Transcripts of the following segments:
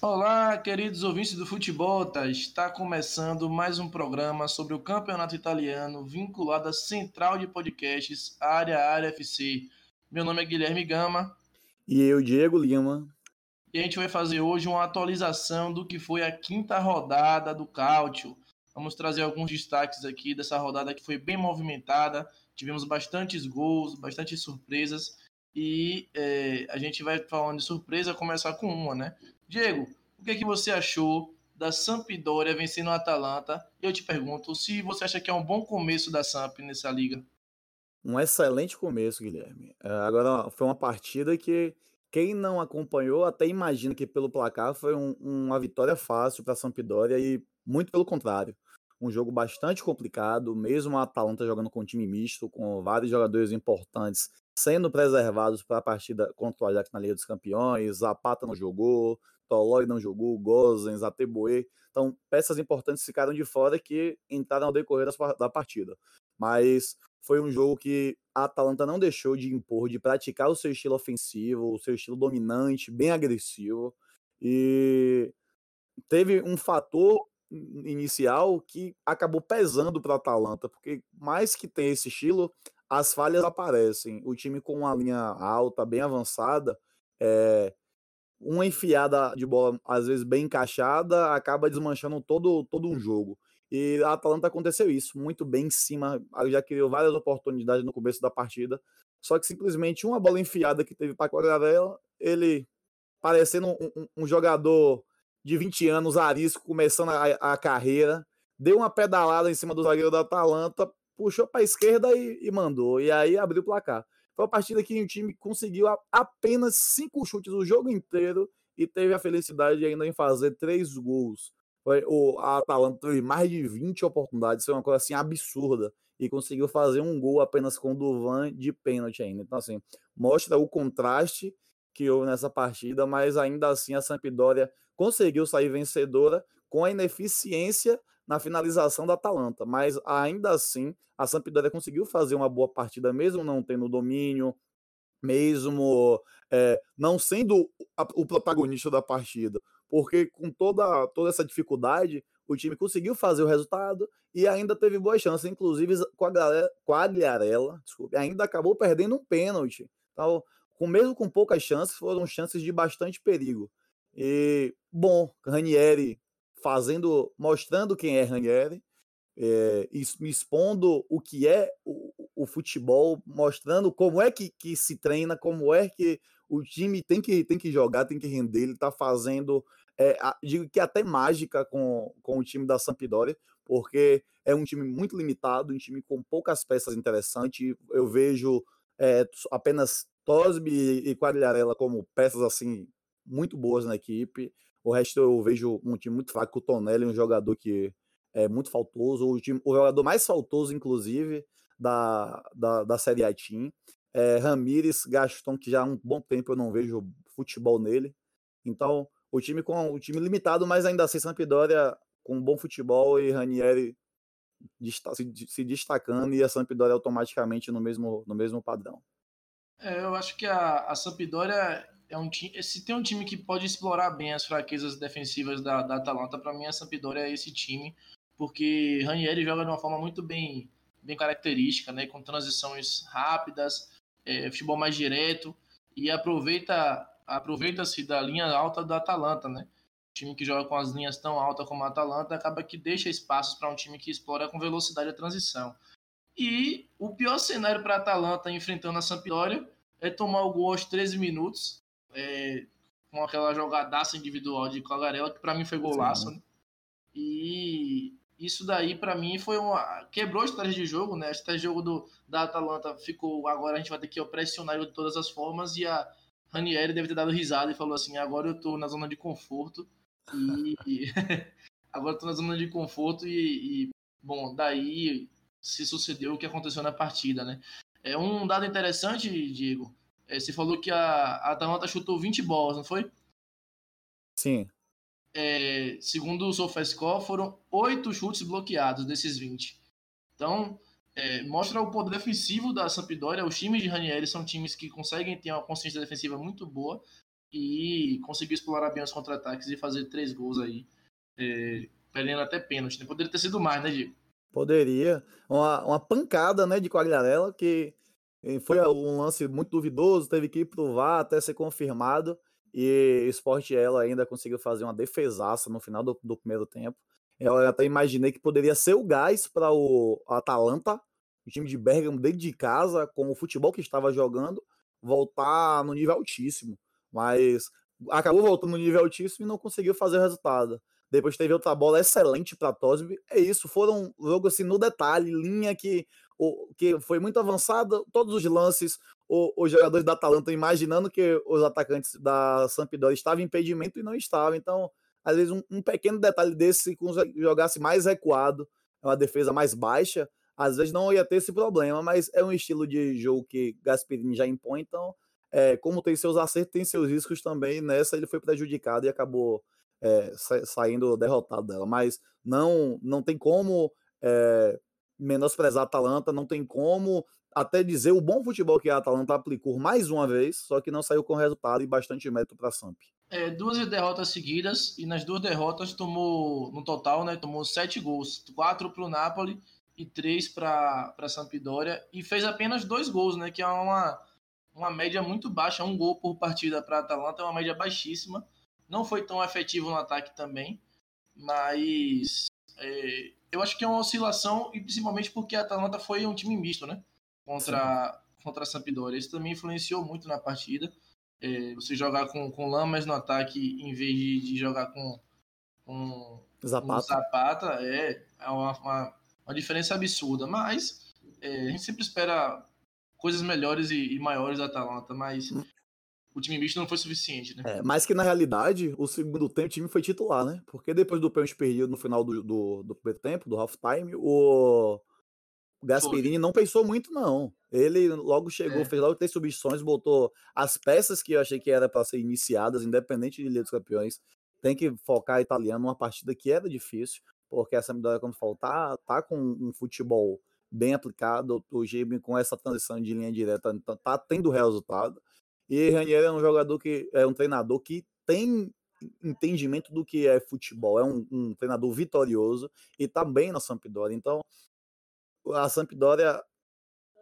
Olá, queridos ouvintes do Futebol, tá? está começando mais um programa sobre o campeonato italiano vinculado à central de podcasts Área Área FC. Meu nome é Guilherme Gama. E eu, Diego Lima. E a gente vai fazer hoje uma atualização do que foi a quinta rodada do Cáutio. Vamos trazer alguns destaques aqui dessa rodada que foi bem movimentada. Tivemos bastantes gols, bastantes surpresas. E é, a gente vai falando de surpresa, começar com uma, né? Diego, o que, é que você achou da Sampdoria vencendo o Atalanta? Eu te pergunto se você acha que é um bom começo da Samp nessa liga. Um excelente começo, Guilherme. É, agora, foi uma partida que quem não acompanhou até imagina que pelo placar foi um, uma vitória fácil para a Sampdoria e muito pelo contrário. Um jogo bastante complicado, mesmo a Atalanta jogando com um time misto, com vários jogadores importantes sendo preservados para a partida contra o Ajax na Liga dos Campeões. Zapata não jogou, Tolói não jogou, Gozens, Ateboe. Então, peças importantes ficaram de fora que entraram ao decorrer da partida. Mas foi um jogo que a Atalanta não deixou de impor, de praticar o seu estilo ofensivo, o seu estilo dominante, bem agressivo. E teve um fator inicial que acabou pesando para a Atalanta, porque mais que tem esse estilo, as falhas aparecem. O time com uma linha alta, bem avançada, é, uma enfiada de bola, às vezes bem encaixada, acaba desmanchando todo, todo um jogo. E a Atalanta aconteceu isso, muito bem em cima, já criou várias oportunidades no começo da partida, só que simplesmente uma bola enfiada que teve para Quagliarella, ele parecendo um, um, um, jogador de 20 anos, arisco, começando a, a, carreira, deu uma pedalada em cima do zagueiro da Atalanta, puxou para a esquerda e, e mandou, e aí abriu o placar. Foi uma partida que o time conseguiu apenas cinco chutes o jogo inteiro e teve a felicidade ainda em fazer três gols. O, a Atalanta teve mais de 20 oportunidades, foi uma coisa assim absurda. E conseguiu fazer um gol apenas com o Duvan de pênalti ainda. Então, assim, mostra o contraste que houve nessa partida, mas ainda assim a Sampdoria conseguiu sair vencedora com a ineficiência na finalização da Atalanta, mas ainda assim a Sampdoria conseguiu fazer uma boa partida, mesmo não tendo domínio, mesmo é, não sendo o protagonista da partida, porque com toda, toda essa dificuldade, o time conseguiu fazer o resultado e ainda teve boas chances, inclusive com a, com a Agliarella, desculpe, ainda acabou perdendo um pênalti. Então, com, mesmo com poucas chances, foram chances de bastante perigo. E, bom, Ranieri fazendo, mostrando quem é Ranieri, é, expondo o que é o, o, futebol, mostrando como é que, que se treina, como é que o time tem que, tem que jogar, tem que render. Ele está fazendo, é, digo que até mágica com, com o time da Sampdoria, porque é um time muito limitado, um time com poucas peças interessantes. Eu vejo é, apenas Tosby e Quadrilharela como peças assim muito boas na equipe. O resto eu vejo um time muito fraco. O Tonelli, um jogador que é muito faltoso. O, time, o jogador mais faltoso, inclusive, da, da, da Série A Team. É, Ramires, Gaston, que já há um bom tempo eu não vejo futebol nele. Então, o time com o time limitado, mas ainda assim Sampdoria com bom futebol e Ranieri se, destacando e a Sampdoria automaticamente no mesmo, no mesmo padrão. É, eu acho que a, a Sampdoria é um time. Se tem um time que pode explorar bem as fraquezas defensivas da, da Atalanta, para mim a Sampdoria é esse time, porque Ranieri joga de uma forma muito bem, bem característica, né, com transições rápidas, é, futebol mais direto e aproveita aproveita-se da linha alta da Atalanta, né? time que joga com as linhas tão altas como a Atalanta acaba que deixa espaços para um time que explora com velocidade a transição. E o pior cenário para a Atalanta enfrentando a Sampdoria é tomar o gol aos 13 minutos é, com aquela jogadaça individual de Clagarella, que para mim foi golaço, né? E isso daí para mim foi uma quebrou a estratégia de jogo, né? A estratégia de jogo do, da Atalanta ficou agora a gente vai ter que pressionar de todas as formas e a Ranieri deve ter dado risada e falou assim: "Agora eu tô na zona de conforto e agora eu tô na zona de conforto e, e bom, daí se sucedeu o que aconteceu na partida, né? É um dado interessante, Diego, é, você falou que a, a Atalanta chutou 20 bolas, não foi? Sim. É, segundo o SofaScore, foram 8 chutes bloqueados desses 20. Então, é, mostra o poder defensivo da Sampdoria. Os times de Ranieri são times que conseguem ter uma consciência defensiva muito boa. e conseguiu explorar bem os contra-ataques e fazer três gols aí, é, perdendo até pênalti. Né? Poderia ter sido mais, né, Diego? Poderia. Uma, uma pancada, né, de Quagliarella, que foi um lance muito duvidoso, teve que ir pro VAR até ser confirmado, e Sport ela ainda conseguiu fazer uma defesaça no final do, do primeiro tempo. Eu até imaginei que poderia ser o gás para o Atalanta, o time de Bergamo dentro de casa, com o futebol que estava jogando, voltar no nível altíssimo. Mas acabou voltando no nível altíssimo e não conseguiu fazer o resultado. Depois teve outra bola excelente para Tosby. É isso, foram um jogo assim no detalhe, linha que, o, que foi muito avançada, todos os lances, o, os jogadores da Atalanta imaginando que os atacantes da Sampdoria estavam em impedimento e não estavam. Então, às vezes, um, um pequeno detalhe desse, se jogasse mais recuado, uma defesa mais baixa, às vezes não ia ter esse problema, mas é um estilo de jogo que Gasperini já impõe, então, é, como tem seus acertos, tem seus riscos também, nessa ele foi prejudicado e acabou é, sa saindo derrotado dela. Mas não, não tem como é, menosprezar a Atalanta, não tem como até dizer o bom futebol que a Atalanta aplicou mais uma vez, só que não saiu com resultado e bastante mérito para a Samp. É, duas derrotas seguidas e nas duas derrotas tomou, no total, né, tomou sete gols, quatro para o Napoli e três para a Sampdoria e fez apenas dois gols, né, que é uma, uma média muito baixa, um gol por partida para a Atalanta é uma média baixíssima não foi tão efetivo no ataque também, mas é, eu acho que é uma oscilação, e principalmente porque a Atalanta foi um time misto, né? Contra, contra a Sampdoria. Isso também influenciou muito na partida. É, você jogar com, com Lamas no ataque em vez de, de jogar com, com Zapata, Zapata é, é uma, uma, uma, diferença absurda. Mas é, a gente sempre espera coisas melhores e, e maiores da Atalanta, mas hum o time misto não foi suficiente, né? É, mas que na realidade, o segundo tempo o time foi titular, né? Porque depois do pênalti perdido no final do, do, do primeiro tempo, do halftime, o Gasperini foi. não pensou muito, não. Ele logo chegou, é. fez logo três substituições, botou as peças que eu achei que era para ser iniciadas, independente de Liga dos Campeões. Tem que focar italiano numa partida que era difícil, porque a Sampdoria, quando falou, tá, tá com um futebol bem aplicado, o Gibi com essa transição de linha direta, tá tendo resultado. E Ranieri é um jogador que é um treinador que tem entendimento do que é futebol, é um, um treinador vitorioso e tá bem na Sampdoria. Então, a Sampdoria,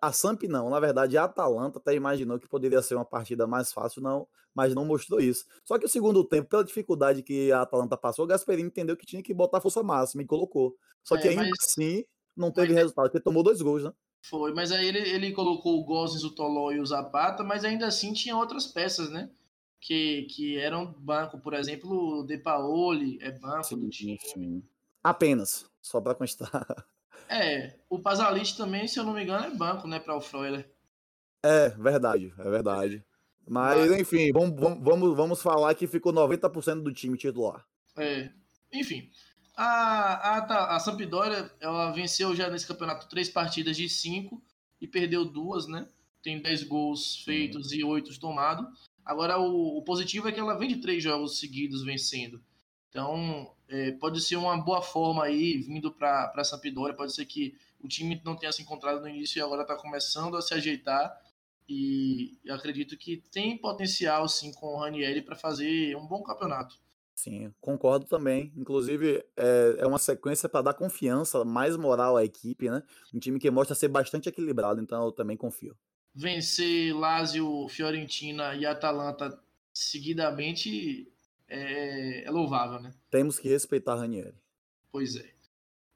a Samp não, na verdade a Atalanta até imaginou que poderia ser uma partida mais fácil, não, mas não mostrou isso. Só que o segundo tempo, pela dificuldade que a Atalanta passou, o Gasperini entendeu que tinha que botar força máxima e colocou. Só que é, ainda mas... assim não teve mas... resultado, porque tomou dois gols, né? Foi, mas aí ele, ele colocou o Gozens, o Toló e o Zapata, mas ainda assim tinha outras peças, né? Que, que eram banco, por exemplo, o De Paoli é banco sim, do time. Sim. Apenas, só para constar. É, o Pazalit também, se eu não me engano, é banco, né, para o Freuler. É, verdade, é verdade. Mas, mas... enfim, vamos, vamos, vamos falar que ficou 90% do time titular. É, enfim. A, a, a Sampdoria, ela venceu já nesse campeonato três partidas de cinco e perdeu duas, né? Tem dez gols feitos e oito tomados. Agora, o, o, positivo é que ela vem de três jogos seguidos vencendo. Então, é, pode ser uma boa forma aí, vindo para a Sampdoria. Pode ser que o time não tenha se encontrado no início e agora está começando a se ajeitar. E acredito que tem potencial, sim, com o Ranieri para fazer um bom campeonato. Sim, concordo também. Inclusive, é, é uma sequência para dar confiança, mais moral à equipe, né? Um time que mostra ser bastante equilibrado, então eu também confio. Vencer Lazio, Fiorentina e Atalanta seguidamente é, é louvável, né? Temos que respeitar Ranieri. Pois é.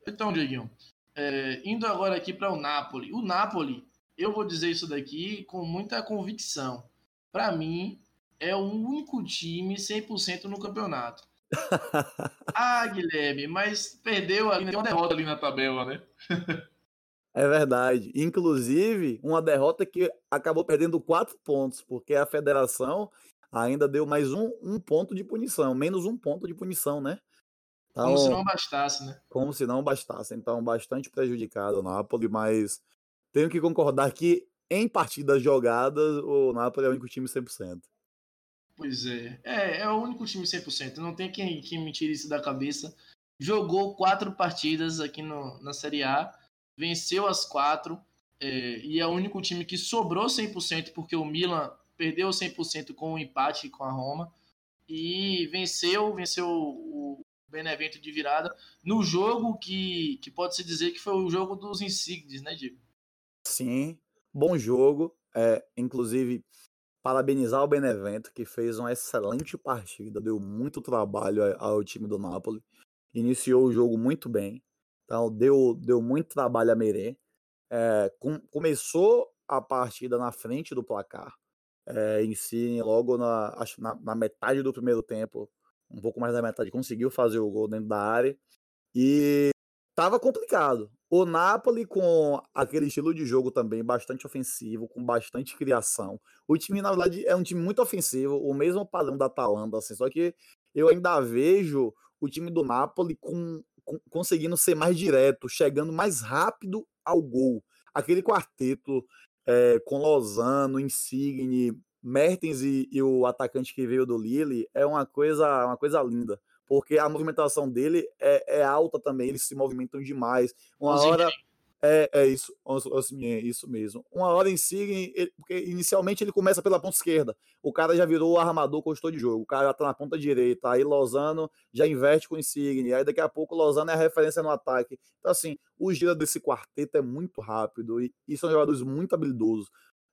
Então, Dieguinho, é, indo agora aqui para o Napoli. O Napoli, eu vou dizer isso daqui com muita convicção. Para mim, é o único time 100% no campeonato. ah, Guilherme, mas perdeu ali, tem uma derrota ali na tabela, né? é verdade. Inclusive, uma derrota que acabou perdendo quatro pontos, porque a federação ainda deu mais um, um ponto de punição, menos um ponto de punição, né? Então, como se não bastasse, né? Como se não bastasse. Então, bastante prejudicado o Napoli, mas tenho que concordar que em partidas jogadas, o Napoli é o único time 100%. Pois é. É, é o único time 100%. Não tem quem, quem me tire isso da cabeça. Jogou quatro partidas aqui no, na Série A, venceu as quatro, é, e é o único time que sobrou 100% porque o Milan perdeu 100% com o empate com a Roma e venceu, venceu o Benevento de virada no jogo que, que pode se dizer que foi o jogo dos insignes, né, Diego? Sim, bom jogo. É, inclusive, parabenizar o Benevento, que fez uma excelente partida, deu muito trabalho ao time do Napoli. Iniciou o jogo muito bem, então deu, deu muito trabalho a Merê. É, com, começou a partida na frente do placar, é, em si, logo na, na, na, metade do primeiro tempo, um pouco mais da metade, conseguiu fazer o gol dentro da área. E tava complicado. O Napoli, com aquele estilo de jogo também bastante ofensivo, com bastante criação. O time, na verdade, é um time muito ofensivo, o mesmo padrão da Atalanta, assim, só que eu ainda vejo o time do Napoli com, com, conseguindo ser mais direto, chegando mais rápido ao gol. Aquele quarteto é, com Lozano, Insigne, Mertens e, e, o atacante que veio do Lille é uma coisa, uma coisa linda. Porque a movimentação dele é, é alta também, eles se movimentam demais. Uma hora. É, é isso, é isso mesmo. Uma hora Insigne, porque inicialmente ele começa pela ponta esquerda. O cara já virou o armador, costou de jogo. O cara tá na ponta direita. Aí Lozano já inverte com Insigne. Aí daqui a pouco Lozano é a referência no ataque. Então, assim, o giro desse quarteto é muito rápido e, e são jogadores muito habilidosos.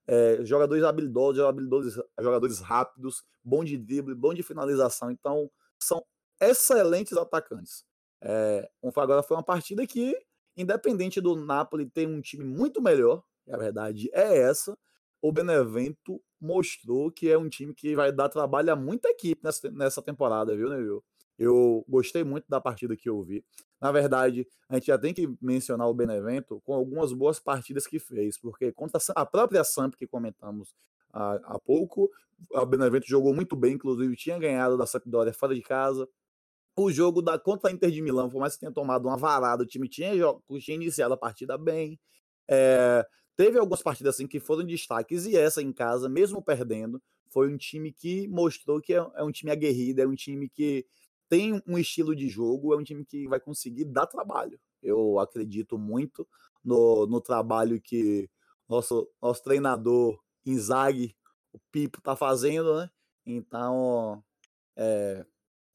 É, jogadores habilidosos, jogadores, jogadores rápidos, bom de drible, bom de finalização. Então, são excelentes atacantes. É, agora foi uma partida que independente do Napoli ter um time muito melhor, a verdade é essa, o Benevento mostrou que é um time que vai dar trabalho a muita equipe nessa, nessa temporada, viu, Neville? Eu gostei muito da partida que eu vi. Na verdade, a gente já tem que mencionar o Benevento com algumas boas partidas que fez, porque contra a própria Samp que comentamos há, há pouco, o Benevento jogou muito bem, inclusive tinha ganhado da Sampdoria fora de casa, o jogo da contra a Inter de Milão, por mais que tenha tomado uma varada, o time tinha, tinha iniciado a partida bem. É, teve algumas partidas assim que foram destaques, e essa em casa, mesmo perdendo, foi um time que mostrou que é, é um time aguerrido, é um time que tem um estilo de jogo, é um time que vai conseguir dar trabalho. Eu acredito muito no, no trabalho que nosso, nosso treinador Inzaghi, o Pipo, tá fazendo, né? Então, é,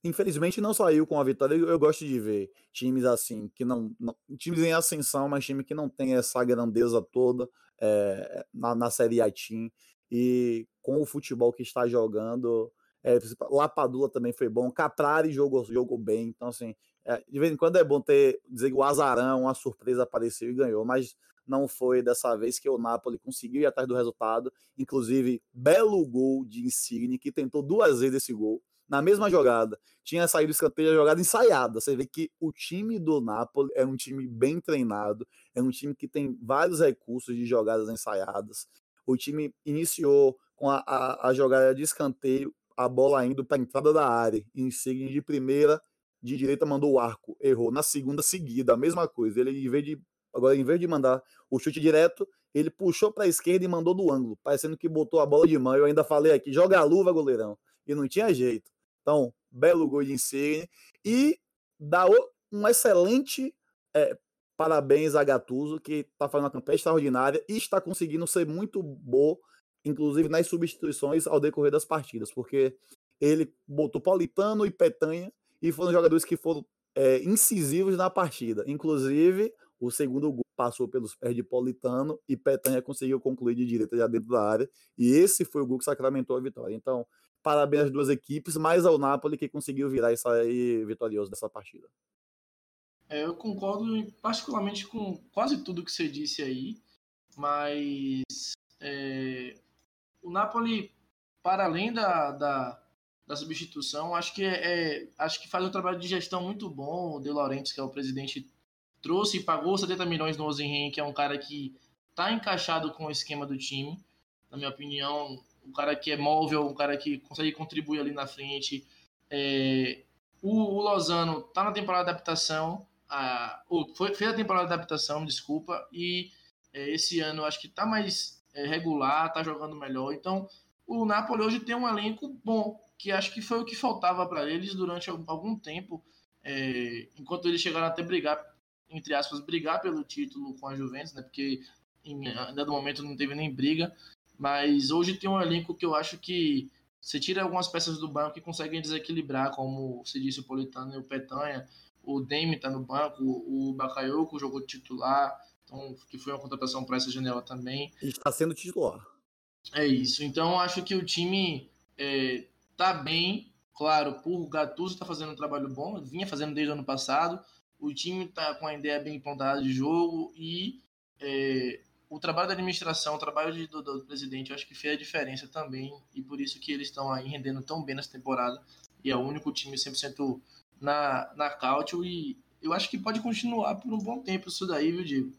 infelizmente não saiu com a vitória. Eu, gosto de ver times assim, que não, não, times em ascensão, mas time que não tem essa grandeza toda é, na, na Série A Team. E com o futebol que está jogando, é, Lapadula também foi bom, Caprari jogou, jogou bem. Então, assim, é, de vez em quando é bom ter, dizer que o Azarão, uma surpresa apareceu e ganhou, mas não foi dessa vez que o Napoli conseguiu ir atrás do resultado. Inclusive, belo gol de Insigne, que tentou duas vezes esse gol na mesma jogada. Tinha saído escanteio a jogada ensaiada. Você vê que o time do Napoli é um time bem treinado, é um time que tem vários recursos de jogadas ensaiadas. O time iniciou com a, a, a jogada de escanteio, a bola indo para a entrada da área. Insigne de primeira, de direita mandou o arco, errou. Na segunda seguida, a mesma coisa. Ele, em vez de Agora, em vez de mandar o chute direto, ele puxou para a esquerda e mandou do ângulo, parecendo que botou a bola de mão. Eu ainda falei aqui, joga a luva, goleirão. E não tinha jeito. Então, belo gol de Insigne. E dá um excelente é, parabéns a Gattuso, que está fazendo uma campanha extraordinária e está conseguindo ser muito bom, inclusive nas substituições ao decorrer das partidas, porque ele botou Paulitano e Petanha e foram jogadores que foram é, incisivos na partida. Inclusive, o segundo gol passou pelos pés de Paulitano e Petanha conseguiu concluir de direita já dentro da área. E esse foi o gol que sacramentou a vitória. Então, parabéns às duas equipes, mais ao Napoli que conseguiu virar e sair vitorioso dessa partida. É, eu concordo particularmente com quase tudo que você disse aí, mas é, o Napoli, para além da, da, da substituição, acho que, é, é, acho que faz um trabalho de gestão muito bom. O De Laurentiis, que é o presidente, trouxe e pagou 70 milhões no Ozenhen, que é um cara que está encaixado com o esquema do time. Na minha opinião, um cara que é móvel, um cara que consegue contribuir ali na frente. É, o, o, Lozano tá na temporada de adaptação, a, ou foi, fez a temporada de adaptação, desculpa, e é, esse ano acho que tá mais é, regular, tá jogando melhor. Então, o Napoli hoje tem um elenco bom, que acho que foi o que faltava para eles durante algum tempo, é, enquanto eles chegaram até brigar, entre aspas, brigar pelo título com a Juventus, né? Porque em, ainda momento não teve nem briga Mas hoje tem um elenco que eu acho que você tira algumas peças do banco que conseguem desequilibrar, como se disse o Politano e o Petanha. O Demi está no banco, o Bakayoko jogou titular, então, que foi uma contratação para essa janela também. Está sendo titular. É isso. Então, acho que o time é, tá bem. Claro, por Gattuso tá fazendo um trabalho bom, vinha fazendo desde o ano passado. O time tá com a ideia bem implantada de jogo e é, o trabalho da administração, o trabalho de, do, do, presidente, eu acho que fez a diferença também. E por isso que eles estão aí rendendo tão bem nessa temporada. E é o único time 100% na, na Cautio. E eu acho que pode continuar por um bom tempo isso daí, viu, Diego?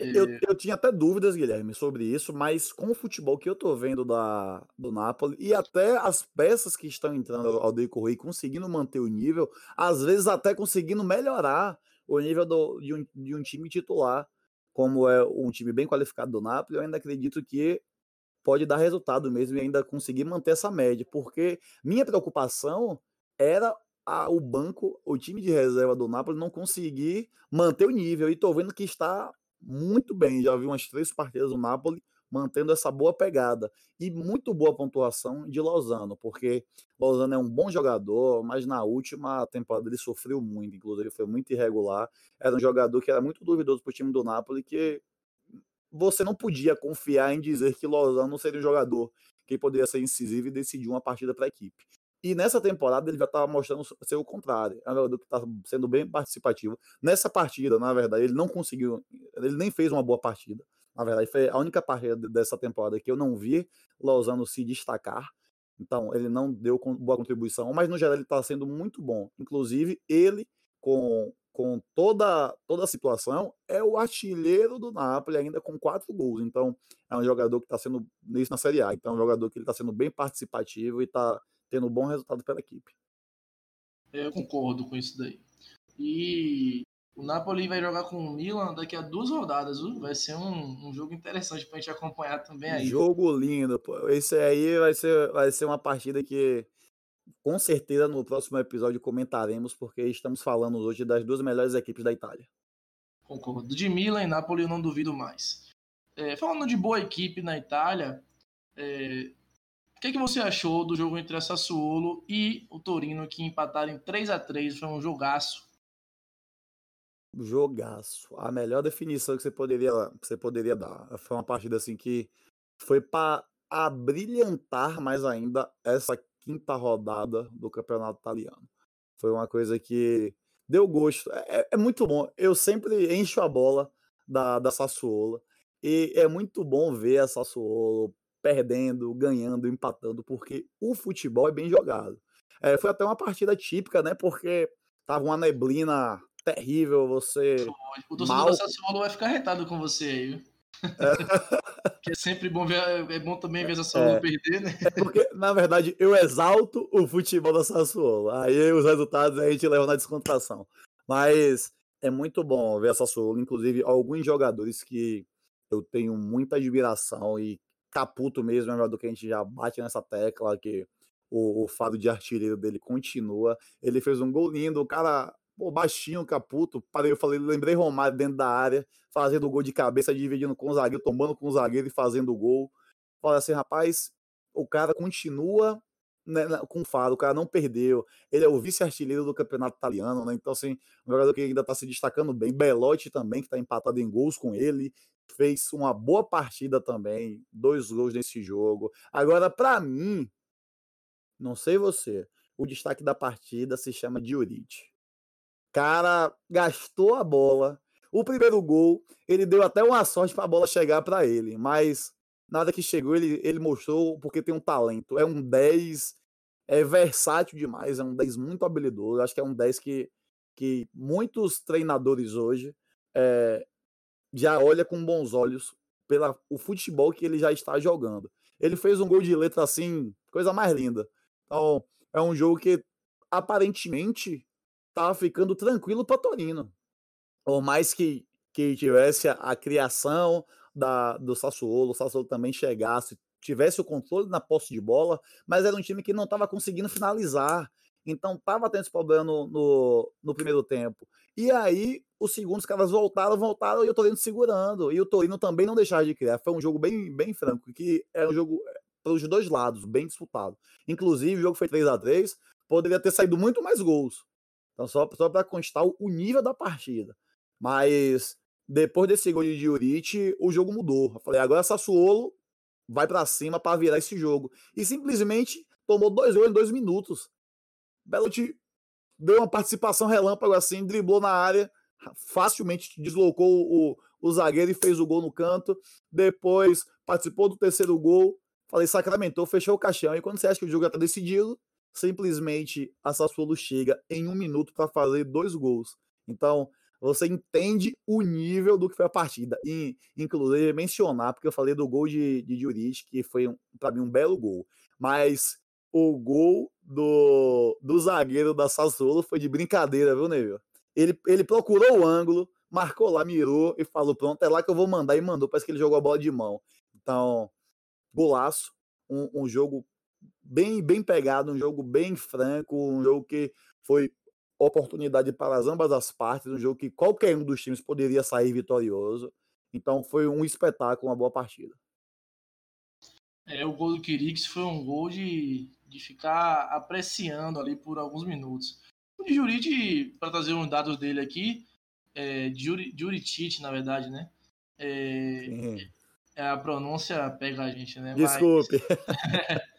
Eu, é. eu tinha até dúvidas, Guilherme, sobre isso, mas com o futebol que eu tô vendo da, do Napoli e até as peças que estão entrando ao decorrer conseguindo manter o nível, às vezes até conseguindo melhorar o nível do, de, um, de um time titular, como é um time bem qualificado do Napoli, eu ainda acredito que pode dar resultado mesmo e ainda conseguir manter essa média, porque minha preocupação era a, o banco, o time de reserva do Napoli não conseguir manter o nível, e tô vendo que está muito bem. Já vi umas três partidas do Napoli mantendo essa boa pegada e muito boa pontuação de Lozano, porque Lozano é um bom jogador, mas na última temporada ele sofreu muito, inclusive foi muito irregular. Era um jogador que era muito duvidoso para o time do Napoli, que você não podia confiar em dizer que Lozano seria um jogador que poderia ser incisivo e decidir uma partida para a equipe. E nessa temporada ele já estava mostrando ser o contrário. É um jogador que está sendo bem participativo. Nessa partida, na verdade, ele não conseguiu, ele nem fez uma boa partida. Na verdade, foi a única partida dessa temporada que eu não vi Lozano se destacar. Então, ele não deu boa contribuição, mas no geral ele está sendo muito bom. Inclusive, ele, com, com toda, toda a situação, é o artilheiro do Napoli, ainda com quatro gols. Então, é um jogador que está sendo, isso na Série A, então é um jogador que está sendo bem participativo e está tendo bom resultado pela equipe. Eu concordo com isso daí. E o Napoli vai jogar com o Milan daqui a duas rodadas, viu? Vai ser um, um jogo interessante pra gente acompanhar também aí. Jogo lindo, pô. Esse aí vai ser, vai ser uma partida que com certeza no próximo episódio comentaremos, porque estamos falando hoje das duas melhores equipes da Itália. Concordo. De Milan e Napoli eu não duvido mais. É, falando de boa equipe na Itália, é, o que, é que você achou do jogo entre a Sassuolo e o Torino, que empataram em 3 a 3 Foi um jogaço. Jogaço. A melhor definição que você poderia, você poderia dar. Foi uma partida assim que foi para abrilhantar mais ainda essa quinta rodada do campeonato italiano. Foi uma coisa que deu gosto. É, é, é muito bom. Eu sempre encho a bola da, da Sassuolo. E é muito bom ver a Sassuolo perdendo, ganhando, empatando, porque o futebol é bem jogado. É, foi até uma partida típica, né? Porque tava uma neblina terrível, você. O torcedor mal... da Sassuolo vai ficar retado com você aí? É. que é sempre bom ver, é bom também ver a Sassuolo é, perder, né? É porque, na verdade, eu exalto o futebol da Sassuolo. Aí os resultados a gente leva na descontração. Mas é muito bom ver a Sassuolo, inclusive alguns jogadores que eu tenho muita admiração e Caputo mesmo é um jogador que a gente já bate nessa tecla, que o, o fado de artilheiro dele continua. Ele fez um gol lindo, o cara, pô, baixinho, Caputo. Parei, eu falei, lembrei Romário dentro da área, fazendo gol de cabeça, dividindo com o zagueiro, tomando com o zagueiro e fazendo o gol. Falei assim, rapaz, o cara continua né, com Faro, o cara não perdeu. Ele é o vice-artilheiro do campeonato italiano, né? Então, assim, um jogador que ainda está se destacando bem. Belotti também, que está empatado em gols com ele fez uma boa partida também, dois gols nesse jogo. Agora, para mim, não sei você, o destaque da partida se chama Diorite. Cara, gastou a bola. O primeiro gol, ele deu até uma sorte para a bola chegar para ele, mas nada que chegou, ele, ele mostrou porque tem um talento. É um 10, é versátil demais, é um 10 muito habilidoso. Acho que é um 10 que, que muitos treinadores hoje é, já olha com bons olhos pela o futebol que ele já está jogando. Ele fez um gol de letra assim, coisa mais linda. Então, é um jogo que aparentemente estava ficando tranquilo para Torino. Por mais que, que tivesse a, a criação da, do Sassuolo, o Sassuolo também chegasse, tivesse o controle na posse de bola, mas era um time que não estava conseguindo finalizar. Então tava tendo esse problema no, no, no primeiro tempo. E aí, os segundos caras voltaram, voltaram e o Torino segurando. E o Torino também não deixava de criar. Foi um jogo bem, bem franco, que é um jogo é, para os dois lados, bem disputado. Inclusive, o jogo foi 3 a 3 poderia ter saído muito mais gols. Então, só, só para constar o nível da partida. Mas depois desse gol de Diorite, o jogo mudou. Eu falei, agora Sassuolo vai para cima para virar esse jogo. E simplesmente tomou dois gols em dois minutos. Belotti deu uma participação relâmpago assim, driblou na área, facilmente deslocou o, o zagueiro e fez o gol no canto. Depois participou do terceiro gol. Falei, sacramentou, fechou o caixão. E quando você acha que o jogo já está decidido, simplesmente a Sassuolo chega em um minuto para fazer dois gols. Então, você entende o nível do que foi a partida. E, inclusive, mencionar, porque eu falei do gol de, de Juric, que foi, um, para mim, um belo gol. Mas o gol do, do zagueiro da Sassuolo foi de brincadeira, viu, Neville? Ele, ele procurou o ângulo, marcou lá, mirou e falou: pronto, é lá que eu vou mandar. E mandou, parece que ele jogou a bola de mão. Então, golaço. Um, um jogo bem, bem pegado, um jogo bem franco, um jogo que foi oportunidade para as ambas as partes, um jogo que qualquer um dos times poderia sair vitorioso. Então foi um espetáculo, uma boa partida. É, o gol do Kirix foi um gol de, de ficar apreciando ali por alguns minutos. O de Jurite, para trazer uns dados dele aqui, é, Juritite, na verdade, né? É, é, a pronúncia pega a gente, né? Desculpe. Mas,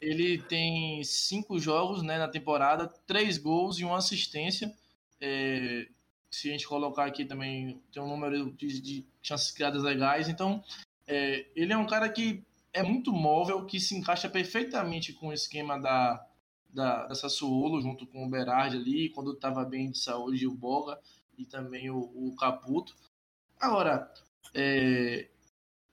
Ele tem cinco jogos né, na temporada, três gols e uma assistência. É, se a gente colocar aqui também, tem um número de, de chances criadas legais. Então, é, ele é um cara que é muito móvel, que se encaixa perfeitamente com o esquema da, da, da Sassuolo, junto com o Berardi ali, quando estava bem de saúde, o Boga e também o, o Caputo. Agora, é,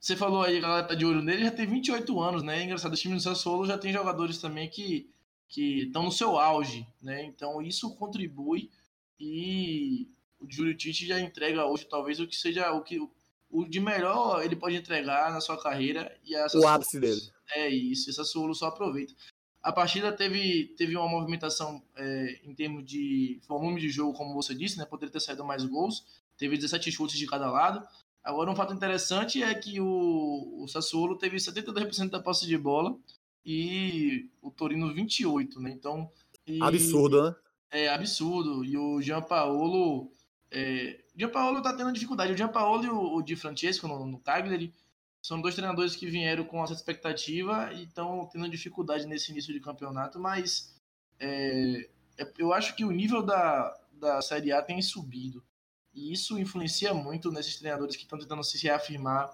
você falou aí, a galera tá de olho nele, já tem 28 anos, né? É engraçado, o time do Sassuolo já tem jogadores também que que estão no seu auge, né? Então isso contribui e o Júlio Tite já entrega hoje talvez o que seja o que o de melhor ele pode entregar na sua carreira e essa o ápice dele. É isso, essa Sassuolo só aproveita. A partida teve, teve uma movimentação é, em termos de volume de jogo, como você disse, né? Poderia ter saído mais gols. Teve 17 chutes de cada lado. Agora, um fato interessante é que o, o Sassuolo teve 72% da posse de bola e o Torino 28%, né? Então. E, absurdo, né? É absurdo. E o Gianpaolo. É, o Gianpaolo tá tendo dificuldade. O Gianpaolo e o, o Di Francesco no, no Cagliari são dois treinadores que vieram com essa expectativa e estão tendo dificuldade nesse início de campeonato, mas é, é, eu acho que o nível da, da Série A tem subido. E isso influencia muito nesses treinadores que estão tentando se reafirmar,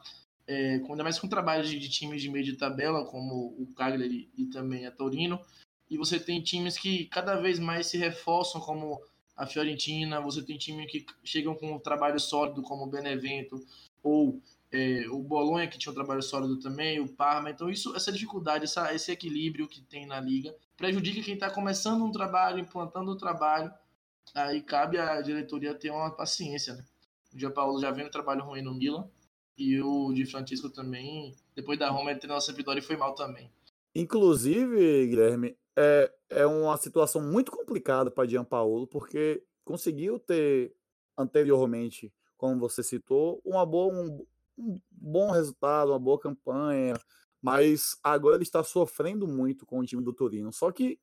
é, ainda mais com trabalhos de, de times de meio de tabela, como o Cagliari e também a Torino. E você tem times que cada vez mais se reforçam, como a Fiorentina, você tem times que chegam com um trabalho sólido, como o Benevento, ou é, o Bolonha, que tinha um trabalho sólido também, o Parma. Então, isso, essa dificuldade, essa, esse equilíbrio que tem na liga, prejudica quem está começando um trabalho, implantando um trabalho, aí cabe à diretoria ter uma paciência, né? O Dia Paulo já vem um trabalho ruim no Milan e o Di Francisco também, depois da Roma, ele treinou a Sampdoria e foi mal também. Inclusive, Guilherme, é, é uma situação muito complicada para Gianpaolo, porque conseguiu ter anteriormente, como você citou, uma boa, um, um bom resultado, uma boa campanha, mas agora ele está sofrendo muito com o time do Torino. Só que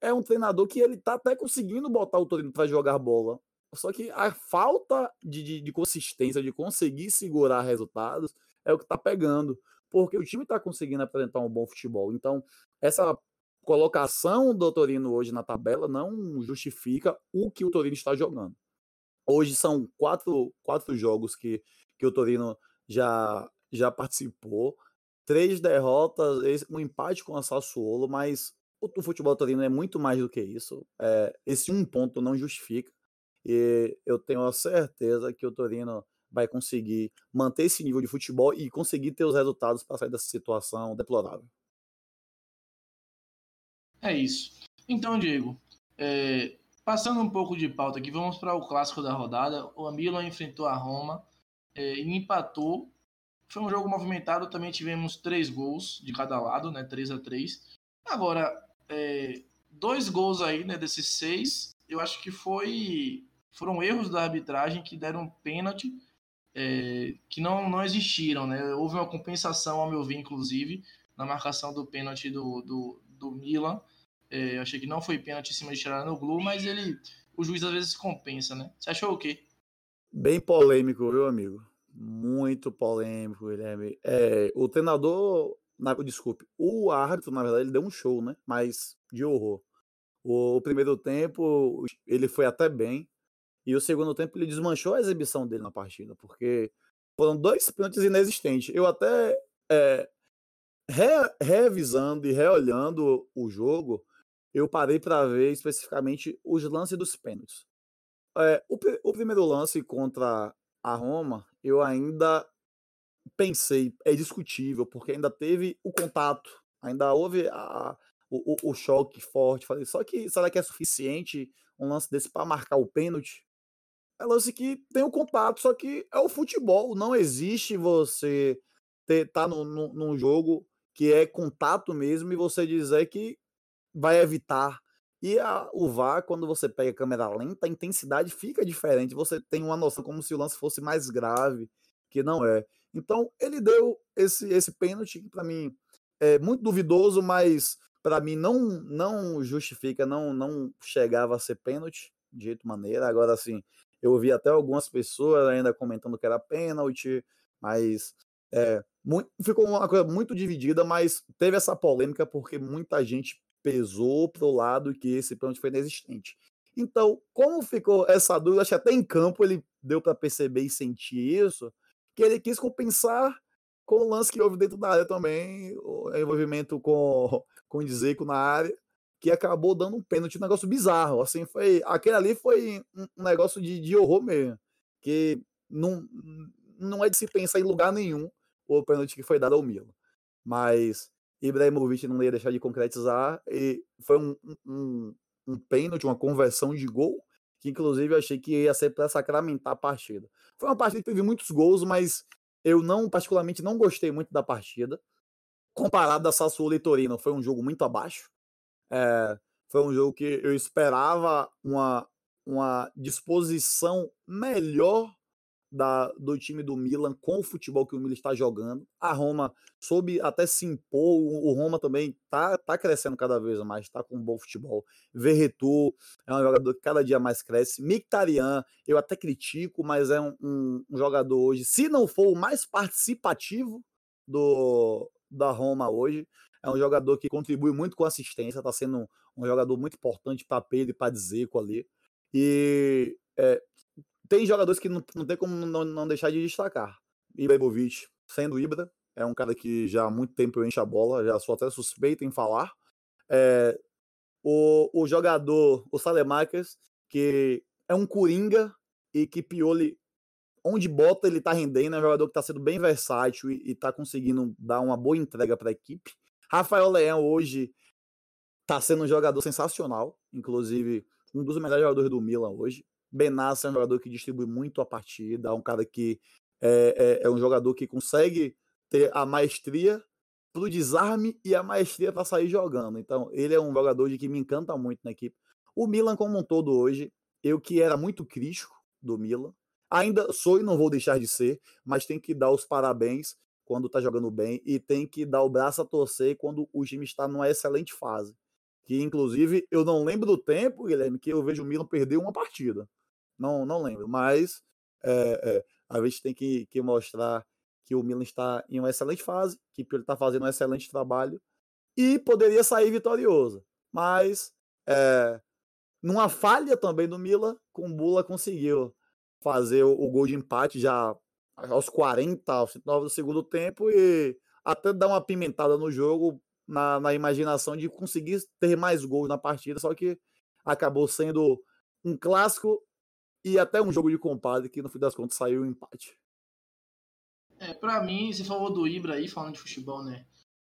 é um treinador que ele tá até conseguindo botar o Torino para jogar bola. Só que a falta de, de, de, consistência, de conseguir segurar resultados, é o que tá pegando. Porque o time tá conseguindo apresentar um bom futebol. Então, essa colocação do Torino hoje na tabela não justifica o que o Torino está jogando. Hoje são quatro, quatro jogos que, que o Torino já, já participou. Três derrotas, um empate com a Sassuolo, mas o, futebol torino é muito mais do que isso. É, esse um ponto não justifica. E eu tenho a certeza que o Torino vai conseguir manter esse nível de futebol e conseguir ter os resultados para sair dessa situação deplorável. É isso. Então, Diego, é, passando um pouco de pauta aqui, vamos para o clássico da rodada. O Milan enfrentou a Roma é, e empatou. Foi um jogo movimentado, também tivemos três gols de cada lado, né? 3 a 3 Agora, é, dois gols aí, né, desses seis, eu acho que foi foram erros da arbitragem que deram pênalti é, que não, não existiram, né? Houve uma compensação, ao meu ver, inclusive, na marcação do pênalti do, do, do Milan. É, eu achei que não foi pênalti em cima de no Glu, mas ele, o juiz às vezes compensa, né? Você achou o quê? Bem polêmico, viu, amigo? Muito polêmico, Guilherme. É, o treinador, na, desculpe, o árbitro, na verdade, ele deu um show, né? Mas de horror. O, o primeiro tempo, ele foi até bem, e o segundo tempo ele desmanchou a exibição dele na partida, porque foram dois pênaltis inexistentes. Eu até, é, re, revisando e reolhando o jogo, eu parei para ver especificamente os lances dos pênaltis. É, o, o primeiro lance contra a Roma, eu ainda pensei, é discutível, porque ainda teve o contato, ainda houve a, o, o, o, choque forte. Falei, só que será que é suficiente um lance desse para marcar o pênalti? É lance que tem o contato, só que é o futebol. Não existe você ter, tá no, no, num jogo que é contato mesmo e você dizer que vai evitar. E a, o VAR, quando você pega a câmera lenta, a intensidade fica diferente. Você tem uma noção como se o lance fosse mais grave, que não é. Então, ele deu esse, esse pênalti que, para mim, é muito duvidoso, mas para mim não não justifica, não não chegava a ser pênalti de jeito maneira. Agora, assim, eu ouvi até algumas pessoas ainda comentando que era pênalti, mas é, muito, ficou uma coisa muito dividida, mas teve essa polêmica porque muita gente pesou pro lado que esse pênalti foi inexistente. Então, como ficou essa dúvida, acho que até em campo ele deu para perceber e sentir isso, que ele quis compensar com o lance que houve dentro da área também, o envolvimento com, com o Dzeko na área, que acabou dando um pênalti, um negócio bizarro. Assim, foi. Aquele ali foi um negócio de, de horror mesmo. Que não, não é de se pensar em lugar nenhum o pênalti que foi dado ao Milan. Mas Ibrahimovic não ia deixar de concretizar. E foi um, um, um pênalti, uma conversão de gol, que inclusive eu achei que ia ser para sacramentar a partida. Foi uma partida que teve muitos gols, mas eu não, particularmente, não gostei muito da partida. Comparado a Sassuolo e Torino, foi um jogo muito abaixo. É, foi um jogo que eu esperava uma, uma disposição melhor da, do time do Milan com o futebol que o Milan está jogando. A Roma soube até se impor, o, Roma também tá, tá crescendo cada vez mais, está com um bom futebol. Verretu é um jogador que cada dia mais cresce. Mictarian, eu até critico, mas é um, um, um jogador hoje, se não for o mais participativo do, da Roma hoje, é um jogador que contribui muito com assistência, está sendo um, um, jogador muito importante para Pedro e para Dzeko ali. E é, tem jogadores que não, não tem como não, não deixar de destacar. Ibrahimovic, sendo Ibra, é um cara que já há muito tempo enche a bola, já sou até suspeito em falar. É, o, o jogador, o Salemakers, que é um coringa e que Pioli, onde bota, ele tá rendendo, é um jogador que tá sendo bem versátil e, e tá conseguindo dar uma boa entrega para a equipe. Rafael Leão hoje tá sendo um jogador sensacional, inclusive um dos melhores jogadores do Milan hoje. Benassa é um jogador que distribui muito a partida, é um cara que é, é, é um jogador que consegue ter a maestria pro desarme e a maestria para sair jogando. Então, ele é um jogador de que me encanta muito na equipe. O Milan como um todo hoje, eu que era muito crítico do Milan, ainda sou e não vou deixar de ser, mas tem que dar os parabéns quando está jogando bem e tem que dar o braço a torcer quando o time está numa excelente fase. Que inclusive eu não lembro do tempo, Guilherme, que eu vejo o Milan perder uma partida. Não, não lembro, mas é, é, a gente tem que, que mostrar que o Milan está em uma excelente fase, que ele está fazendo um excelente trabalho e poderia sair vitorioso. Mas é, numa falha também do Milan, com Bula conseguiu fazer o, o gol de empate já aos 40, aos 39 do segundo tempo e até dar uma pimentada no jogo, na, na imaginação de conseguir ter mais gols na partida, só que acabou sendo um clássico e até um jogo de compadre que no fim das contas saiu um empate. É, pra mim, você falou do Ibra aí, falando de futebol, né?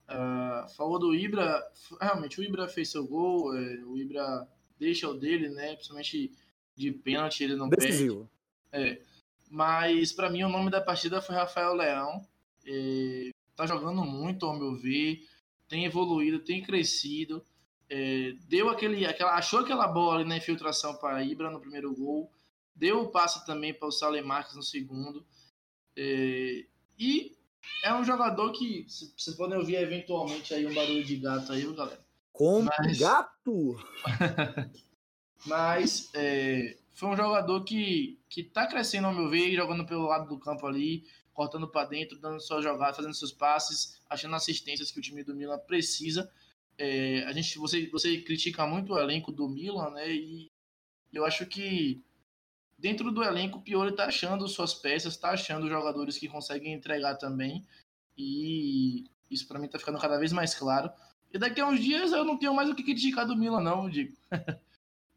Uh, falou do Ibra, realmente o Ibra fez seu gol, é, o Ibra deixa o dele, né? Principalmente de pênalti, ele não Decisivo. perde. É. Mas para mim o nome da partida foi Rafael Leão. É, tá jogando muito, ao meu ver. Tem evoluído, tem crescido. é, deu aquele, aquela, achou aquela bola ali na infiltração para Ibra no primeiro gol, deu o passe também para o Salem Marques no segundo. É, e é um jogador que vocês podem ouvir eventualmente aí um barulho de gato aí, galera. Como Mas... gato! Mas é, foi um jogador que, que tá crescendo ao meu ver, jogando pelo lado do campo ali, cortando para dentro, dando sua jogada, fazendo seus passes, achando assistências que o time do Milan precisa. É, a gente, você, você critica muito o elenco do Milan, né? E eu acho que dentro do elenco o Pioli tá achando suas peças, tá achando jogadores que conseguem entregar também. E isso para mim tá ficando cada vez mais claro. E daqui a uns dias eu não tenho mais o que criticar do Milan, não, digo.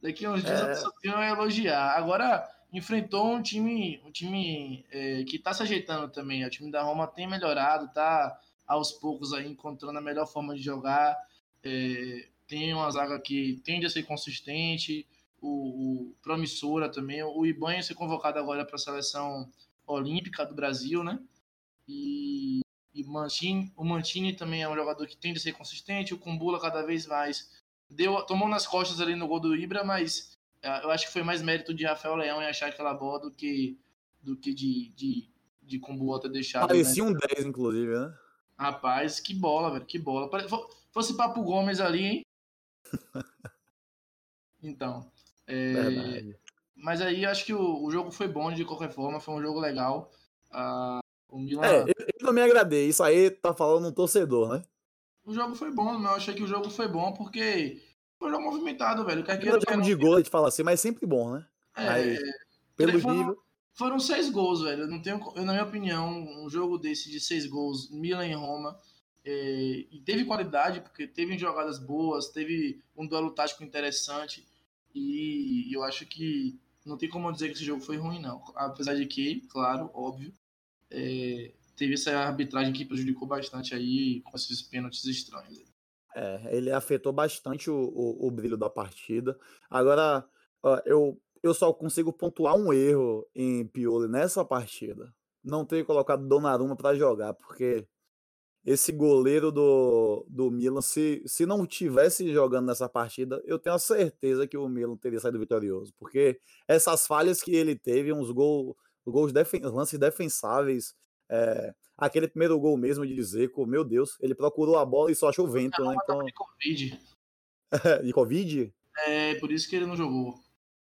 daqui a uns dias é... eu só tenho a elogiar. Agora, enfrentou um time, um time é, que está se ajeitando também. O time da Roma tem melhorado, está aos poucos aí encontrando a melhor forma de jogar. É, tem uma zaga que tende a ser consistente, o, o promissora também. O Ibanha ser convocado agora para a seleção olímpica do Brasil, né? E e Mantini, o Mantini também é um jogador que tende a ser consistente. O Kumbula cada vez mais deu, tomou nas costas ali no gol do Ibra, mas uh, eu acho que foi mais mérito de Rafael Leão em achar aquela bola do que, do que de, de, de Kumbula ter deixado. Parecia né? um 10, inclusive, né? Rapaz, que bola, velho, que bola. Fosse Papo Gomes ali, hein? então. É... Mas aí acho que o, o, jogo foi bom de qualquer forma, foi um jogo legal. Uh, o Milan... É, eu, eu também agradei. Isso aí tá falando um torcedor, né? O jogo foi bom, eu achei que o jogo foi bom porque foi um jogo movimentado, velho. Quer queira, jogo de gol, a gente fala assim, mas sempre bom, né? É, mas, pelo foram, nível. Foram seis gols, velho. Eu não tenho, eu, na minha opinião, um jogo desse de seis gols, Milan e Roma, é, e teve qualidade, porque teve jogadas boas, teve um duelo tático interessante, e eu acho que não tem como dizer que esse jogo foi ruim, não. Apesar de que, claro, óbvio, é, teve essa arbitragem que prejudicou bastante aí com esses pênaltis estranhos. É, ele afetou bastante o, o, o brilho da partida. Agora, ó, eu, eu só consigo pontuar um erro em Pioli nessa partida. Não ter colocado Donnarumma para jogar, porque esse goleiro do, do Milan, se, se não tivesse jogando nessa partida, eu tenho a certeza que o Milan teria saído vitorioso. Porque essas falhas que ele teve, uns gols gols defen lances defensáveis. É, aquele primeiro gol mesmo de Zico, meu Deus, ele procurou a bola e só achou vento, né? Então... De Covid. de Covid? É, por isso que ele não jogou.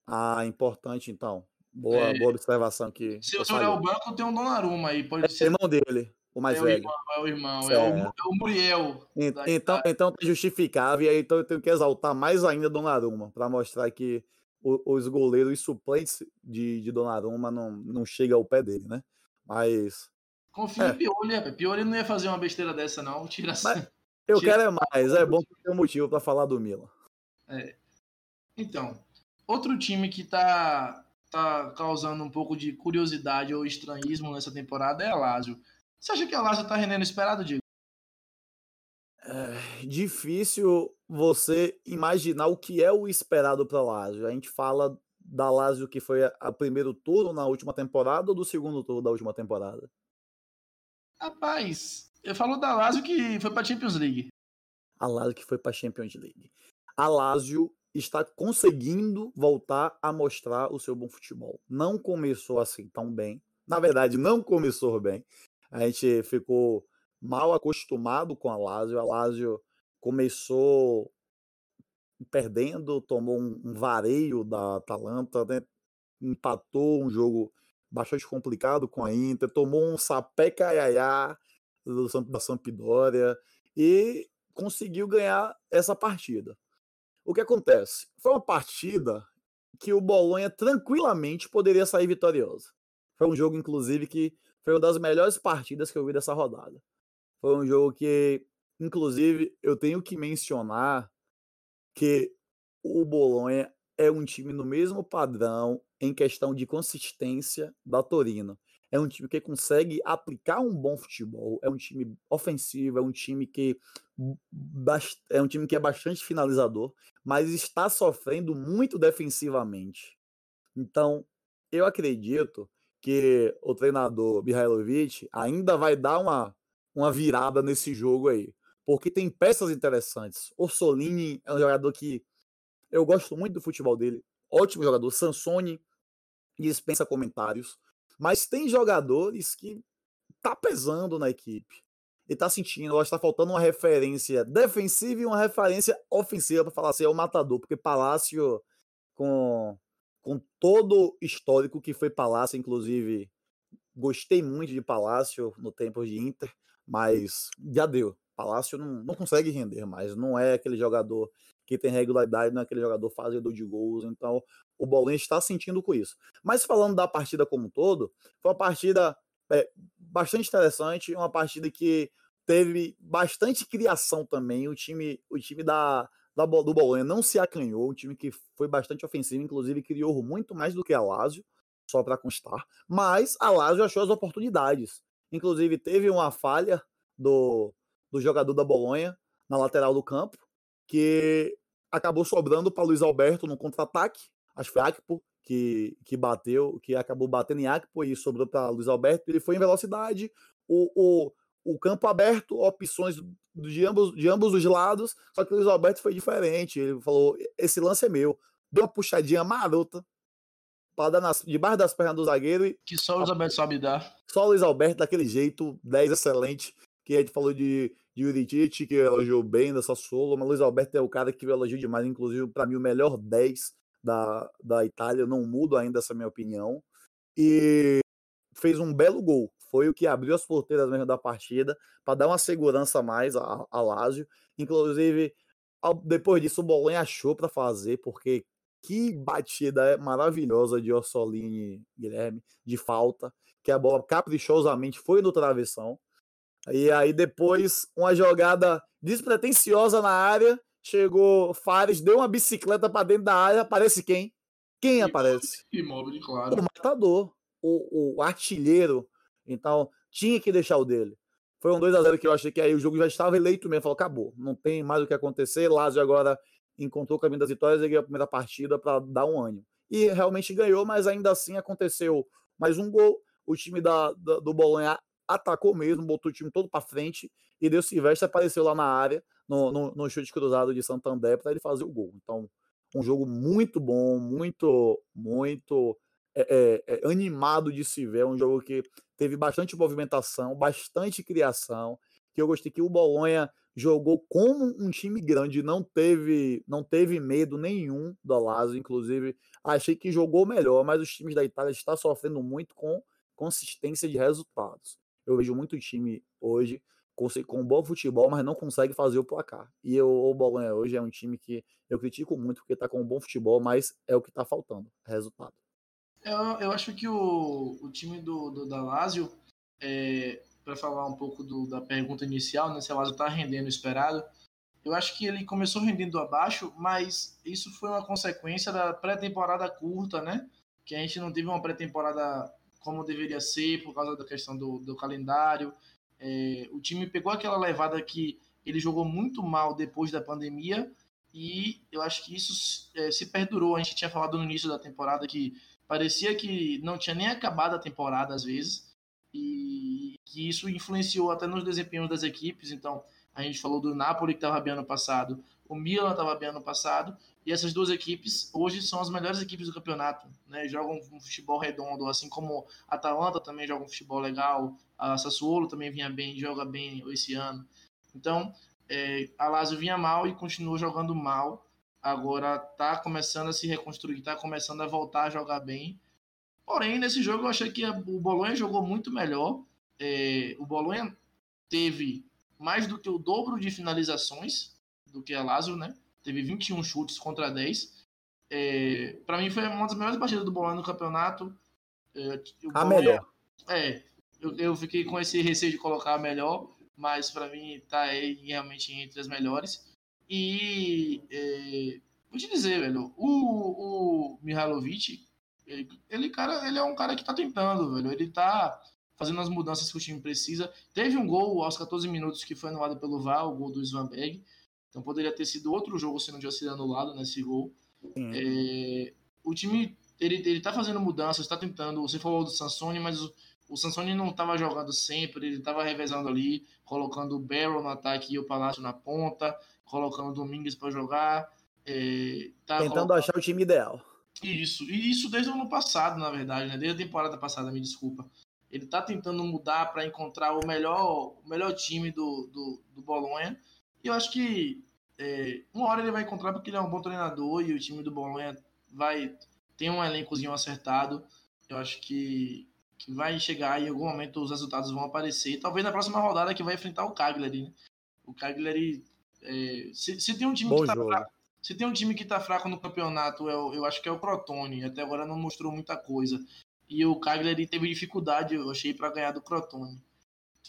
Ah, importante então. Boa, é, boa observação aqui. Se você olhar o banco, tem um Donnarumma aí. Pode é ser. irmão dele, o mais é velho. O irmão, é o irmão, é o, é o Muriel. Então, então, então tá justificável, e aí então eu tenho que exaltar mais ainda Donnarumma, para mostrar que os goleiros suplentes de, de Donnarumma não, não chega ao pé dele, né? Mas. Confia é. em Pioli, é. Pioli não ia fazer uma besteira dessa, não. Tira Mas Eu tira... quero é mais, é bom que tem um motivo para falar do Milan. É. Então, outro time que tá, tá causando um pouco de curiosidade ou estranhismo nessa temporada é a Lazio. Você acha que a Lazio tá rendendo esperado, Diego? É difícil você imaginar o que é o esperado para Lazio. A gente fala da Lazio que foi a, a, primeiro turno na última temporada ou do segundo turno da última temporada? Rapaz, eu falo da Lazio que foi para Champions League. A Lazio que foi para Champions League. A Lazio está conseguindo voltar a mostrar o seu bom futebol. Não começou assim tão bem. Na verdade, não começou bem. A gente ficou mal acostumado com a Lazio. A Lazio começou perdendo, tomou um, vareio da Atalanta, né? empatou um jogo bastante complicado com a Inter, tomou um sapé caiaiá da Sampdoria e conseguiu ganhar essa partida. O que acontece? Foi uma partida que o Bolonha tranquilamente poderia sair vitorioso. Foi um jogo, inclusive, que foi uma das melhores partidas que eu vi dessa rodada. Foi um jogo que, inclusive, eu tenho que mencionar que o Bolonha é um time no mesmo padrão em questão de consistência da Torino. É um time que consegue aplicar um bom futebol, é um time ofensivo, é um time que é um time que é bastante finalizador, mas está sofrendo muito defensivamente. Então, eu acredito que o treinador Mihailovic ainda vai dar uma uma virada nesse jogo aí. porque tem peças interessantes. O Solini é um jogador que eu gosto muito do futebol dele, ótimo jogador. Sansoni dispensa comentários, mas tem jogadores que tá pesando na equipe e tá sentindo, acho que tá faltando uma referência defensiva e uma referência ofensiva para falar assim, é o matador, porque Palácio com com todo o histórico que foi Palácio, inclusive gostei muito de Palácio no tempo de Inter, mas já deu. Palácio não, não consegue render mais, não é aquele jogador que tem regularidade, não é aquele jogador fazedor de gols, então o Bolonha está sentindo com isso. Mas falando da partida como um todo, foi uma partida é, bastante interessante, uma partida que teve bastante criação também, o time, o time da, da, do Bolonha não se acanhou, um time que foi bastante ofensivo, inclusive criou muito mais do que a Lazio, só para constar, mas a Lazio achou as oportunidades. Inclusive teve uma falha do, do jogador da Bolonha na lateral do campo, que acabou sobrando para Luiz Alberto no contra-ataque, acho que foi Akpo que, que bateu, que acabou batendo em Akpo e sobrou para Luiz Alberto, ele foi em velocidade, o, o, o campo aberto, opções de ambos, de ambos os lados, só que o Luiz Alberto foi diferente. Ele falou: esse lance é meu. Deu uma puxadinha marota para dar nas, debaixo das pernas do zagueiro. E, que só o Luiz Alberto sabe dar. Só o Luiz Alberto daquele jeito, 10 excelente. Que a gente falou de, de Uritici, que elogiou bem dessa solo, mas o Luiz Alberto é o cara que elogiou demais, inclusive, para mim, o melhor 10 da, da Itália. Eu não mudo ainda essa minha opinião. E fez um belo gol foi o que abriu as porteiras mesmo da partida para dar uma segurança a mais a, a Lazio. Inclusive, ao, depois disso, o Bolonha achou para fazer, porque que batida é maravilhosa de Orsolini Guilherme, de falta, que a bola caprichosamente foi no travessão. E aí depois uma jogada despretensiosa na área, chegou Fares, deu uma bicicleta para dentro da área, aparece quem? Quem aparece? Imóvel, claro. O matador, o, o artilheiro então, tinha que deixar o dele. Foi um 2 a 0 que eu achei que aí o jogo já estava eleito mesmo. Falou, acabou. Não tem mais o que acontecer. Lazio agora encontrou o caminho das vitórias e ganhou a primeira partida para dar um ânimo. E realmente ganhou, mas ainda assim aconteceu mais um gol. O time da, da do Bolonha atacou mesmo, botou o time todo para frente e Deus Silvestre apareceu lá na área, no, no, no chute cruzado de Santander, para ele fazer o gol. Então, um jogo muito bom, muito, muito é, é, animado de se ver. Um jogo que teve bastante movimentação, bastante criação. Que eu gostei que o Bolonha jogou como um time grande, não teve, não teve medo nenhum do Lazio, inclusive achei que jogou melhor, mas os times da Itália estão sofrendo muito com consistência de resultados. Eu vejo muito time hoje com, com bom futebol, mas não consegue fazer o placar. E eu, o Bolonha hoje é um time que eu critico muito porque está com um bom futebol, mas é o que está faltando, resultado. Eu, eu acho que o, o time do, do da Lazio, é, para falar um pouco do, da pergunta inicial, né, se a Lazio está rendendo o esperado, eu acho que ele começou rendendo abaixo, mas isso foi uma consequência da pré-temporada curta, né? Que a gente não teve uma pré-temporada como deveria ser por causa da questão do, do calendário. É, o time pegou aquela levada que ele jogou muito mal depois da pandemia e eu acho que isso é, se perdurou. A gente tinha falado no início da temporada que parecia que não tinha nem acabado a temporada às vezes e que isso influenciou até nos desempenhos das equipes. Então, a gente falou do Napoli que estava bem ano passado, o Milan estava bem ano passado, e essas duas equipes hoje são as melhores equipes do campeonato, né? Jogam um futebol redondo, assim como a Atalanta também joga um futebol legal, a Sassuolo também vinha bem, joga bem esse ano. Então, é, a Lazio vinha mal e continua jogando mal agora tá começando a se reconstruir, tá começando a voltar a jogar bem. Porém, nesse jogo eu achei que o Bolonha jogou muito melhor. É, o Bolonha teve mais do que o dobro de finalizações do que a Lazio, né? Teve 21 chutes contra 10. É, para mim foi uma das melhores partidas do Bolonha no campeonato. É, a Bolonha, melhor. É, eu, eu, fiquei com esse receio de colocar a melhor, mas para mim tá aí realmente entre as melhores. E é, vou te dizer, velho, o, o Mihailovic, ele, ele, cara, ele é um cara que tá tentando, velho. Ele tá fazendo as mudanças que o time precisa. Teve um gol aos 14 minutos que foi anulado pelo VAR, o gol do Svanberg. Então poderia ter sido outro jogo se não tivesse sido anulado nesse gol. É, o time ele, ele tá fazendo mudanças, está tentando. Você falou do Sansoni, mas o, o Sansoni não estava jogando sempre, ele estava revezando ali, colocando o Barrow no ataque e o Palácio na ponta, colocando o Domingues para jogar. É, tá Tentando colocando... achar o time ideal. Isso, e isso desde o ano passado, na verdade, né? desde a temporada passada, me desculpa. Ele está tentando mudar para encontrar o melhor, o melhor time do, do, do Bolonha. E eu acho que é, uma hora ele vai encontrar porque ele é um bom treinador e o time do Bolonha vai ter um elencozinho acertado. Eu acho que, que vai chegar e em algum momento os resultados vão aparecer. Talvez na próxima rodada que vai enfrentar o Cagliari. Né? O Cagliari, é, se, se, tem um time bom que tá fraco, se tem um time que tá fraco no campeonato, eu, eu acho que é o Crotone. Até agora não mostrou muita coisa. E o Cagliari teve dificuldade, eu achei, para ganhar do Crotone.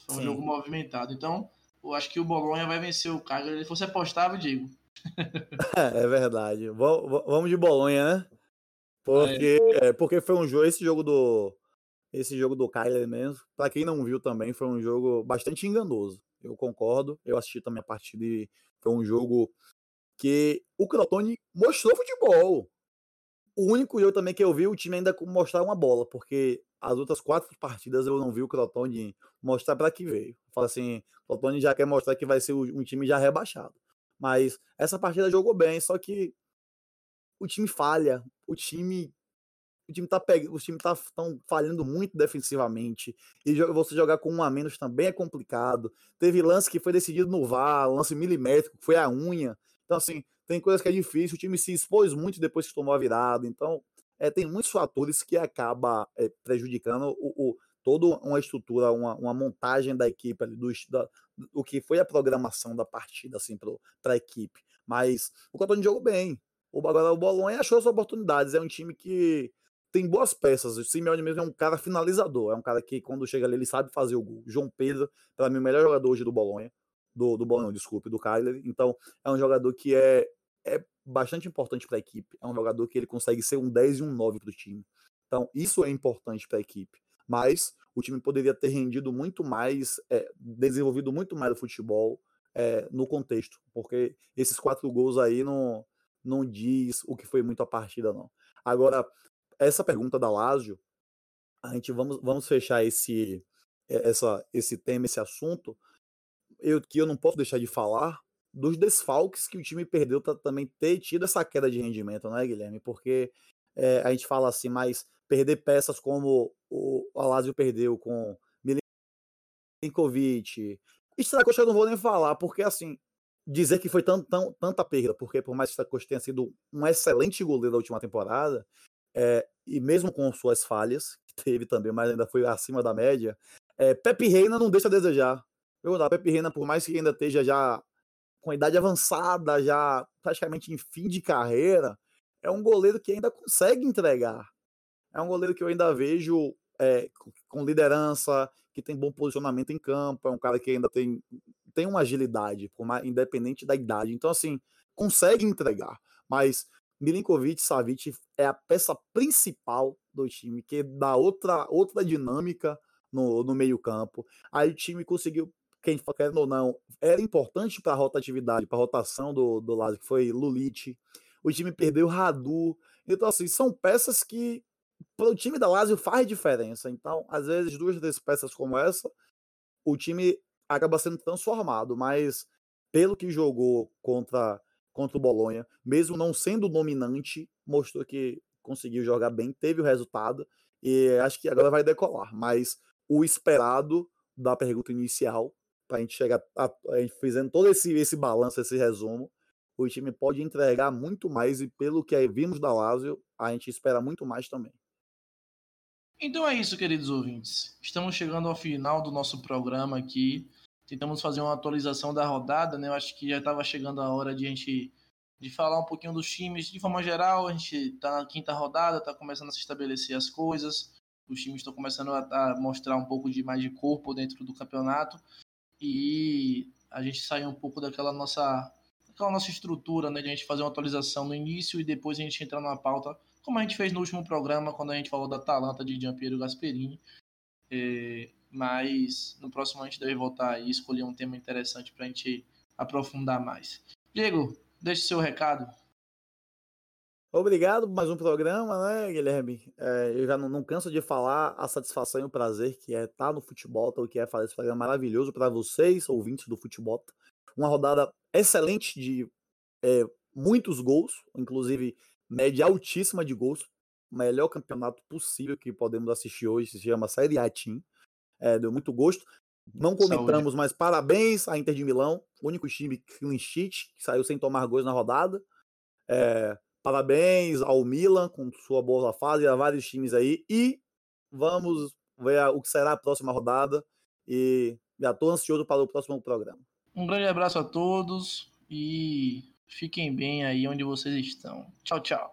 Foi um Sim. jogo movimentado. Então, eu acho que o Bolonha vai vencer o Cagliari. Se fosse apostável, digo. é verdade. Vamos de Bolonha, né? Porque, é. É, porque foi um jogo, esse jogo do esse jogo do Kyler mesmo, para quem não viu também, foi um jogo bastante enganoso. Eu concordo. Eu assisti também a partida e foi um jogo que o Crotone mostrou futebol o único jogo também que eu vi o time ainda mostrar uma bola, porque as outras quatro partidas eu não vi o Crotone mostrar para que veio. Fala assim, o Crotone já quer mostrar que vai ser um time já rebaixado. Mas essa partida jogou bem, só que o time falha, o time o time tá pegando, o time tá tão falhando muito defensivamente. E você jogar com um a menos também é complicado. Teve lance que foi decidido no VAR, lance milimétrico, foi a unha. Então assim, tem coisas que é difícil, o time se expôs muito depois que tomou a virada, então é, tem muitos fatores que acaba é, prejudicando o, o, toda uma estrutura, uma, uma montagem da equipe, ali, do, da, o que foi a programação da partida assim, para a equipe. Mas o Cotone jogou bem. O, agora o Bolonha achou as oportunidades, é um time que tem boas peças. O Simeone mesmo é um cara finalizador, é um cara que quando chega ali ele sabe fazer o gol. João Pedro, para mim, o melhor jogador hoje do Bolonha do, do Bolonha, desculpe, do Kyler. Então, é um jogador que é é bastante importante para a equipe. É um jogador que ele consegue ser um 10 e um 9 para o time. Então, isso é importante para a equipe. Mas o time poderia ter rendido muito mais, é, desenvolvido muito mais o futebol é, no contexto, porque esses quatro gols aí não, não diz o que foi muito a partida, não. Agora, essa pergunta da Lázio, a gente vamos, vamos fechar esse, essa, esse tema, esse assunto, eu, que eu não posso deixar de falar, dos desfalques que o time perdeu para também ter tido essa queda de rendimento, não é, Guilherme? Porque é, a gente fala assim, mas perder peças como o Alásio perdeu com Milinkovic, Stracosta eu não vou nem falar, porque assim, dizer que foi tão, tão, tanta perda, porque por mais que Stracosta tenha sido um excelente goleiro da última temporada, é, e mesmo com suas falhas, que teve também, mas ainda foi acima da média, é, Pepe Reina não deixa a desejar. Eu, Pepe Reina, por mais que ainda esteja já com idade avançada, já praticamente em fim de carreira, é um goleiro que ainda consegue entregar. É um goleiro que eu ainda vejo é, com liderança, que tem bom posicionamento em campo, é um cara que ainda tem, tem uma agilidade, independente da idade. Então, assim, consegue entregar. Mas Milinkovic Savic é a peça principal do time, que dá outra, outra dinâmica no, no meio-campo. Aí o time conseguiu quem querendo ou não, era importante para a rotatividade, para a rotação do, do Lazio, que foi Lulite. O time perdeu Radu. Então, assim, são peças que para o time da Lazio faz diferença. Então, às vezes, duas dessas peças como essa, o time acaba sendo transformado. Mas, pelo que jogou contra, contra o Bolonha, mesmo não sendo dominante, mostrou que conseguiu jogar bem, teve o resultado. E acho que agora vai decolar. Mas o esperado da pergunta inicial para a gente chegar a, a gente fazendo todo esse, esse balanço, esse resumo, o time pode entregar muito mais e pelo que vimos da Lazio, a gente espera muito mais também. Então é isso, queridos ouvintes. Estamos chegando ao final do nosso programa aqui. Tentamos fazer uma atualização da rodada, né? Eu acho que já estava chegando a hora de a gente de falar um pouquinho dos times de forma geral. A gente está na quinta rodada, está começando a se estabelecer as coisas. Os times estão começando a, a mostrar um pouco de mais de corpo dentro do campeonato e a gente saiu um pouco daquela nossa, daquela nossa estrutura, né, de a gente fazer uma atualização no início e depois a gente entrar numa pauta, como a gente fez no último programa, quando a gente falou da Atalanta de Giampiero Gasperini. É, mas no próximo a gente deve voltar e escolher um tema interessante para a gente aprofundar mais. Diego, deixe seu recado. Obrigado por mais um programa, né, Guilherme? É, eu já não, não, canso de falar a satisfação e o prazer que é estar no futebol, o que é fazer esse programa maravilhoso para vocês, ouvintes do futebol. Uma rodada excelente de é, muitos gols, inclusive média altíssima de gols. Melhor campeonato possível que podemos assistir hoje se chama Série A Team. É, deu muito gosto. Não comentamos, Saúde. mas parabéns à Inter de Milão, único time clean sheet, que saiu sem tomar gols na rodada. É, parabéns ao Milan com sua boa fase, a vários times aí. E vamos ver o que será a próxima rodada. E já estou ansioso para o próximo programa. Um grande abraço a todos e fiquem bem aí onde vocês estão. Tchau, tchau.